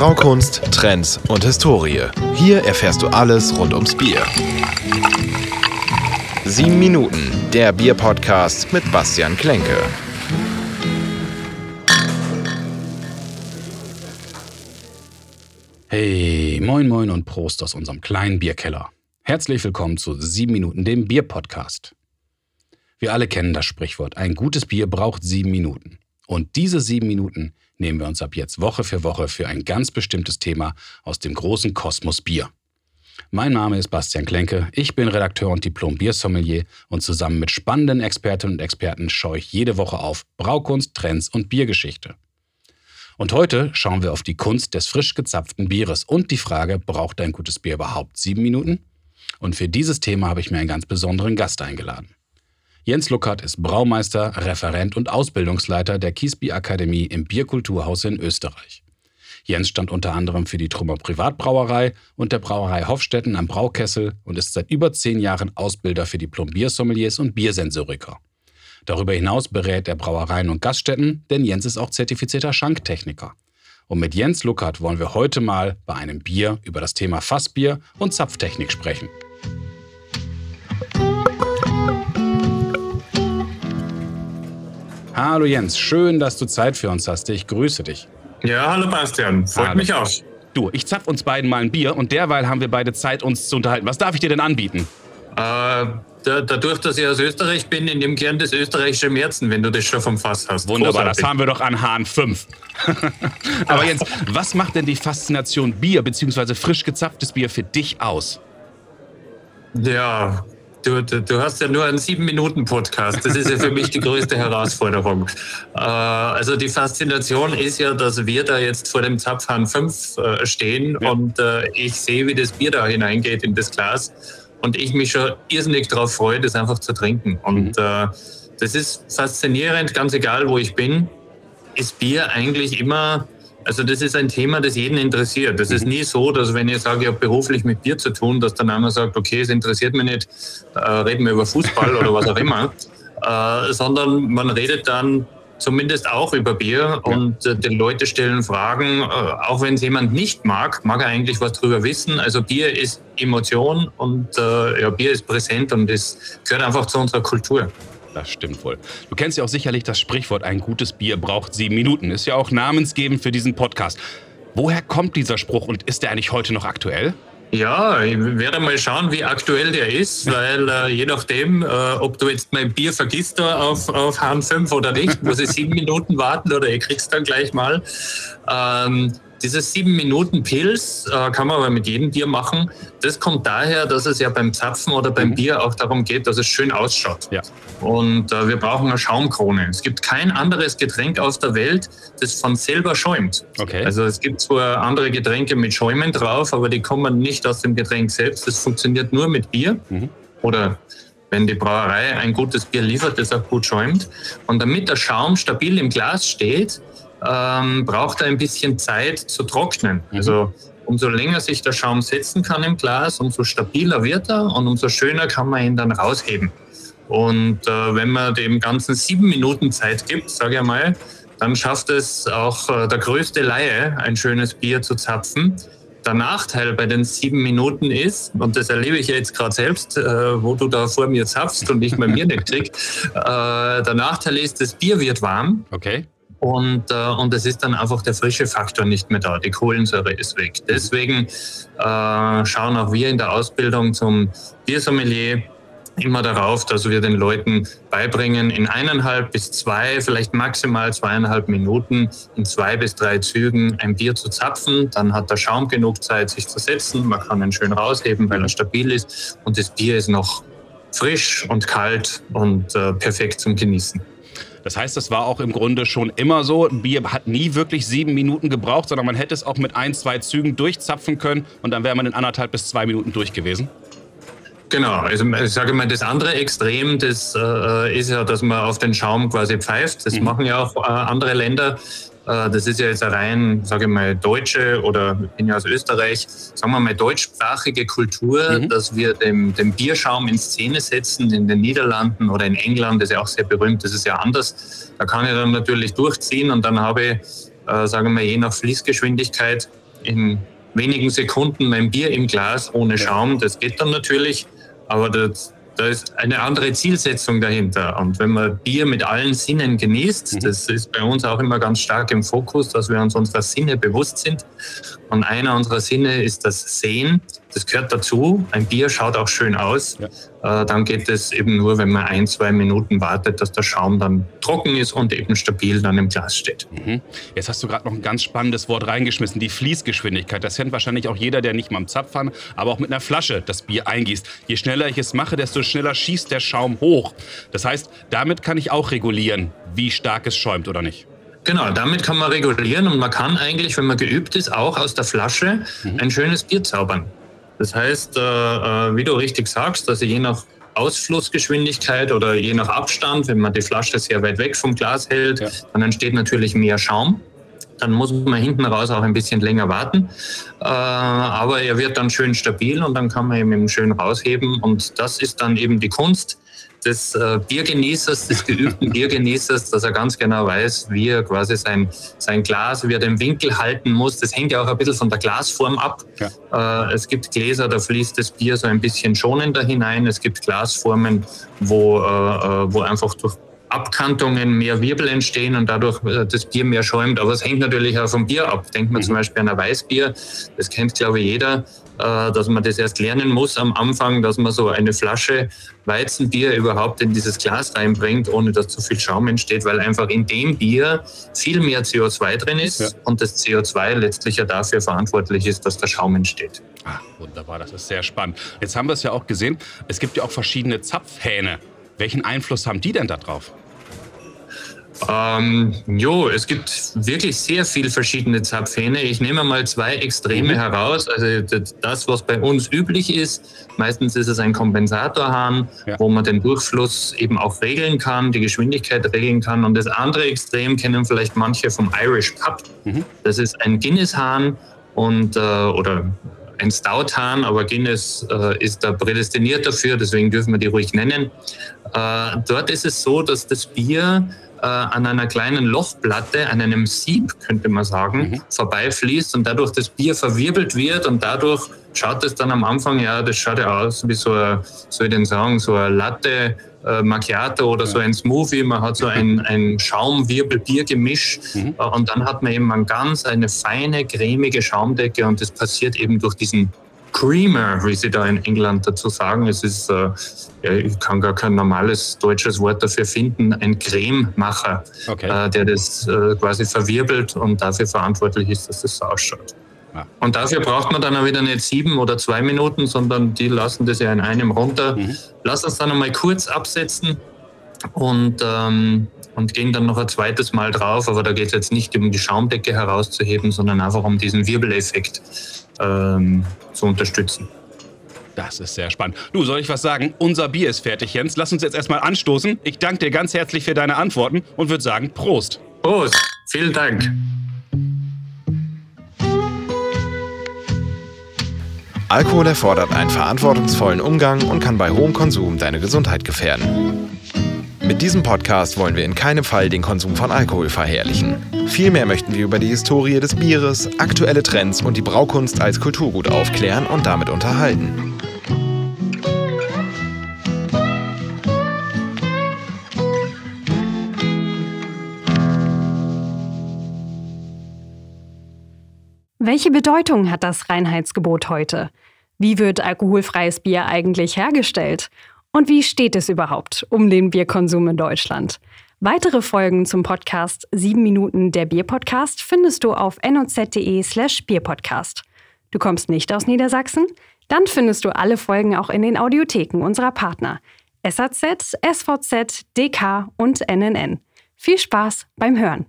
Braukunst, Trends und Historie. Hier erfährst du alles rund ums Bier. Sieben Minuten, der Bier-Podcast mit Bastian Klenke. Hey, moin moin und Prost aus unserem kleinen Bierkeller. Herzlich willkommen zu Sieben Minuten, dem Bier-Podcast. Wir alle kennen das Sprichwort, ein gutes Bier braucht sieben Minuten. Und diese sieben Minuten nehmen wir uns ab jetzt Woche für Woche für ein ganz bestimmtes Thema aus dem großen Kosmos Bier. Mein Name ist Bastian Klenke, ich bin Redakteur und Diplom-Biersommelier und zusammen mit spannenden Expertinnen und Experten schaue ich jede Woche auf Braukunst, Trends und Biergeschichte. Und heute schauen wir auf die Kunst des frisch gezapften Bieres und die Frage, braucht ein gutes Bier überhaupt sieben Minuten? Und für dieses Thema habe ich mir einen ganz besonderen Gast eingeladen. Jens Luckert ist Braumeister, Referent und Ausbildungsleiter der Kiesby Akademie im Bierkulturhaus in Österreich. Jens stand unter anderem für die Trummer Privatbrauerei und der Brauerei Hofstetten am Braukessel und ist seit über zehn Jahren Ausbilder für Diplom-Biersommeliers und Biersensoriker. Darüber hinaus berät er Brauereien und Gaststätten, denn Jens ist auch zertifizierter Schanktechniker. Und mit Jens Luckert wollen wir heute mal bei einem Bier über das Thema Fassbier und Zapftechnik sprechen. Hallo Jens, schön, dass du Zeit für uns hast. Ich grüße dich. Ja, hallo Bastian, freut hallo. mich auch. Du, ich zapf uns beiden mal ein Bier und derweil haben wir beide Zeit, uns zu unterhalten. Was darf ich dir denn anbieten? Äh, dadurch, dass ich aus Österreich bin, in dem Kern des österreichischen Märzen, wenn du das schon vom Fass hast. Wunderbar, Großartig. das haben wir doch an Hahn 5. Aber Jens, was macht denn die Faszination Bier bzw. frisch gezapftes Bier für dich aus? Ja, Du, du, du, hast ja nur einen Sieben-Minuten-Podcast. Das ist ja für mich die größte Herausforderung. Äh, also die Faszination ist ja, dass wir da jetzt vor dem Zapfhahn 5 äh, stehen ja. und äh, ich sehe, wie das Bier da hineingeht in das Glas und ich mich schon irrsinnig darauf freue, das einfach zu trinken. Und mhm. Äh, das ist faszinierend, ganz egal, wo ich bin, ist Bier eigentlich immer also das ist ein Thema, das jeden interessiert. Das ist mhm. nie so, dass wenn ich sage, ich habe beruflich mit Bier zu tun, dass dann einer sagt, okay, es interessiert mich nicht, äh, reden wir über Fußball oder was auch immer, äh, sondern man redet dann zumindest auch über Bier und äh, die Leute stellen Fragen, äh, auch wenn es jemand nicht mag, mag er eigentlich was drüber wissen. Also Bier ist Emotion und äh, ja, Bier ist präsent und es gehört einfach zu unserer Kultur. Das stimmt wohl. Du kennst ja auch sicherlich das Sprichwort, ein gutes Bier braucht sieben Minuten. Ist ja auch namensgebend für diesen Podcast. Woher kommt dieser Spruch und ist der eigentlich heute noch aktuell? Ja, ich werde mal schauen, wie aktuell der ist, weil äh, je nachdem, äh, ob du jetzt mein Bier vergisst auf, auf Hahn 5 oder nicht, muss ich sieben Minuten warten oder ich krieg's dann gleich mal. Ähm, dieses sieben Minuten Pilz äh, kann man aber mit jedem Bier machen. Das kommt daher, dass es ja beim Zapfen oder beim mhm. Bier auch darum geht, dass es schön ausschaut. Ja. Und äh, wir brauchen eine Schaumkrone. Es gibt kein anderes Getränk auf der Welt, das von selber schäumt. Okay. Also es gibt zwar andere Getränke mit Schäumen drauf, aber die kommen nicht aus dem Getränk selbst. Das funktioniert nur mit Bier mhm. oder wenn die Brauerei ein gutes Bier liefert, das auch gut schäumt. Und damit der Schaum stabil im Glas steht, ähm, braucht er ein bisschen Zeit zu trocknen. Mhm. Also umso länger sich der Schaum setzen kann im Glas, umso stabiler wird er und umso schöner kann man ihn dann rausheben. Und äh, wenn man dem Ganzen sieben Minuten Zeit gibt, sage ich mal, dann schafft es auch äh, der größte Laie, ein schönes Bier zu zapfen. Der Nachteil bei den sieben Minuten ist, und das erlebe ich jetzt gerade selbst, äh, wo du da vor mir zapfst und ich bei mir nicht krieg, äh, der Nachteil ist, das Bier wird warm. Okay. Und, äh, und es ist dann einfach der frische Faktor nicht mehr da. Die Kohlensäure ist weg. Deswegen äh, schauen auch wir in der Ausbildung zum Biersommelier immer darauf, dass wir den Leuten beibringen, in eineinhalb bis zwei, vielleicht maximal zweieinhalb Minuten in zwei bis drei Zügen ein Bier zu zapfen. Dann hat der Schaum genug Zeit, sich zu setzen. Man kann ihn schön rausheben, weil er stabil ist. Und das Bier ist noch frisch und kalt und äh, perfekt zum Genießen. Das heißt, das war auch im Grunde schon immer so. Ein Bier hat nie wirklich sieben Minuten gebraucht, sondern man hätte es auch mit ein, zwei Zügen durchzapfen können und dann wäre man in anderthalb bis zwei Minuten durch gewesen. Genau, also ich sage mal, das andere Extrem, das äh, ist ja, dass man auf den Schaum quasi pfeift. Das mhm. machen ja auch äh, andere Länder. Äh, das ist ja jetzt eine rein, sage ich mal, deutsche oder ich bin ja aus Österreich, sagen wir mal deutschsprachige Kultur, mhm. dass wir dem, dem Bierschaum in Szene setzen. In den Niederlanden oder in England, das ist ja auch sehr berühmt, das ist ja anders. Da kann ich dann natürlich durchziehen und dann habe ich, äh, sagen wir je nach Fließgeschwindigkeit, in wenigen Sekunden mein Bier im Glas ohne Schaum. Das geht dann natürlich, aber das, da ist eine andere Zielsetzung dahinter. Und wenn man Bier mit allen Sinnen genießt, mhm. das ist bei uns auch immer ganz stark im Fokus, dass wir uns unserer Sinne bewusst sind. Und einer unserer Sinne ist das Sehen. Das gehört dazu. Ein Bier schaut auch schön aus. Ja. Äh, dann geht es eben nur, wenn man ein, zwei Minuten wartet, dass der Schaum dann trocken ist und eben stabil dann im Glas steht. Mhm. Jetzt hast du gerade noch ein ganz spannendes Wort reingeschmissen, die Fließgeschwindigkeit. Das kennt wahrscheinlich auch jeder, der nicht mal am Zapfhahn, aber auch mit einer Flasche das Bier eingießt. Je schneller ich es mache, desto schneller schießt der Schaum hoch. Das heißt, damit kann ich auch regulieren, wie stark es schäumt oder nicht. Genau, damit kann man regulieren und man kann eigentlich, wenn man geübt ist, auch aus der Flasche mhm. ein schönes Bier zaubern. Das heißt, äh, äh, wie du richtig sagst, also je nach Ausflussgeschwindigkeit oder je nach Abstand, wenn man die Flasche sehr weit weg vom Glas hält, ja. dann entsteht natürlich mehr Schaum. Dann muss man hinten raus auch ein bisschen länger warten. Äh, aber er wird dann schön stabil und dann kann man ihn eben schön rausheben. Und das ist dann eben die Kunst, des äh, Biergenießers, des geübten Biergenießers, dass er ganz genau weiß, wie er quasi sein, sein Glas, wie er den Winkel halten muss. Das hängt ja auch ein bisschen von der Glasform ab. Ja. Äh, es gibt Gläser, da fließt das Bier so ein bisschen schonender hinein. Es gibt Glasformen, wo, äh, äh wo einfach durch Abkantungen mehr Wirbel entstehen und dadurch äh, das Bier mehr schäumt. Aber es hängt natürlich auch vom Bier ab. Denkt man mhm. zum Beispiel an ein Weißbier, das kennt glaube ich jeder, äh, dass man das erst lernen muss am Anfang, dass man so eine Flasche Weizenbier überhaupt in dieses Glas reinbringt, ohne dass zu viel Schaum entsteht, weil einfach in dem Bier viel mehr CO2 drin ist ja. und das CO2 letztlich ja dafür verantwortlich ist, dass der Schaum entsteht. Ah, wunderbar, das ist sehr spannend. Jetzt haben wir es ja auch gesehen, es gibt ja auch verschiedene Zapfhähne. Welchen Einfluss haben die denn da drauf? Ähm, jo, es gibt wirklich sehr viele verschiedene Zapfhähne. Ich nehme mal zwei Extreme mhm. heraus. Also das, was bei uns üblich ist, meistens ist es ein Kompensatorhahn, ja. wo man den Durchfluss eben auch regeln kann, die Geschwindigkeit regeln kann. Und das andere Extrem kennen vielleicht manche vom Irish Pub. Mhm. Das ist ein Guinness-Hahn und äh, oder ein Stout-Hahn, aber Guinness äh, ist da prädestiniert dafür, deswegen dürfen wir die ruhig nennen. Äh, dort ist es so, dass das Bier äh, an einer kleinen Lochplatte, an einem Sieb, könnte man sagen, mhm. vorbeifließt und dadurch das Bier verwirbelt wird und dadurch schaut es dann am Anfang, ja, das schaut ja aus wie so, ein, soll ich denn sagen, so eine Latte äh, Macchiato oder ja. so ein Smoothie. Man hat so ein, ein Schaumwirbel-Bier-Gemisch mhm. äh, und dann hat man eben ein ganz eine feine, cremige Schaumdecke und das passiert eben durch diesen Creamer, wie sie da in England dazu sagen. Es ist, äh, ich kann gar kein normales deutsches Wort dafür finden, ein Crememacher, okay. äh, der das äh, quasi verwirbelt und dafür verantwortlich ist, dass das so ausschaut. Und dafür braucht man dann auch wieder nicht sieben oder zwei Minuten, sondern die lassen das ja in einem runter. Mhm. Lass uns dann einmal kurz absetzen und, ähm, und gehen dann noch ein zweites Mal drauf. Aber da geht es jetzt nicht um die Schaumdecke herauszuheben, sondern einfach um diesen Wirbeleffekt ähm, zu unterstützen. Das ist sehr spannend. Du, soll ich was sagen? Unser Bier ist fertig, Jens. Lass uns jetzt erstmal anstoßen. Ich danke dir ganz herzlich für deine Antworten und würde sagen, Prost. Prost. Vielen Dank. Alkohol erfordert einen verantwortungsvollen Umgang und kann bei hohem Konsum deine Gesundheit gefährden. Mit diesem Podcast wollen wir in keinem Fall den Konsum von Alkohol verherrlichen. Vielmehr möchten wir über die Historie des Bieres, aktuelle Trends und die Braukunst als Kulturgut aufklären und damit unterhalten. Welche Bedeutung hat das Reinheitsgebot heute? Wie wird alkoholfreies Bier eigentlich hergestellt? Und wie steht es überhaupt um den Bierkonsum in Deutschland? Weitere Folgen zum Podcast 7 Minuten der Bierpodcast findest du auf noz.de slash Bierpodcast. Du kommst nicht aus Niedersachsen? Dann findest du alle Folgen auch in den Audiotheken unserer Partner SAZ, SVZ, DK und NNN. Viel Spaß beim Hören!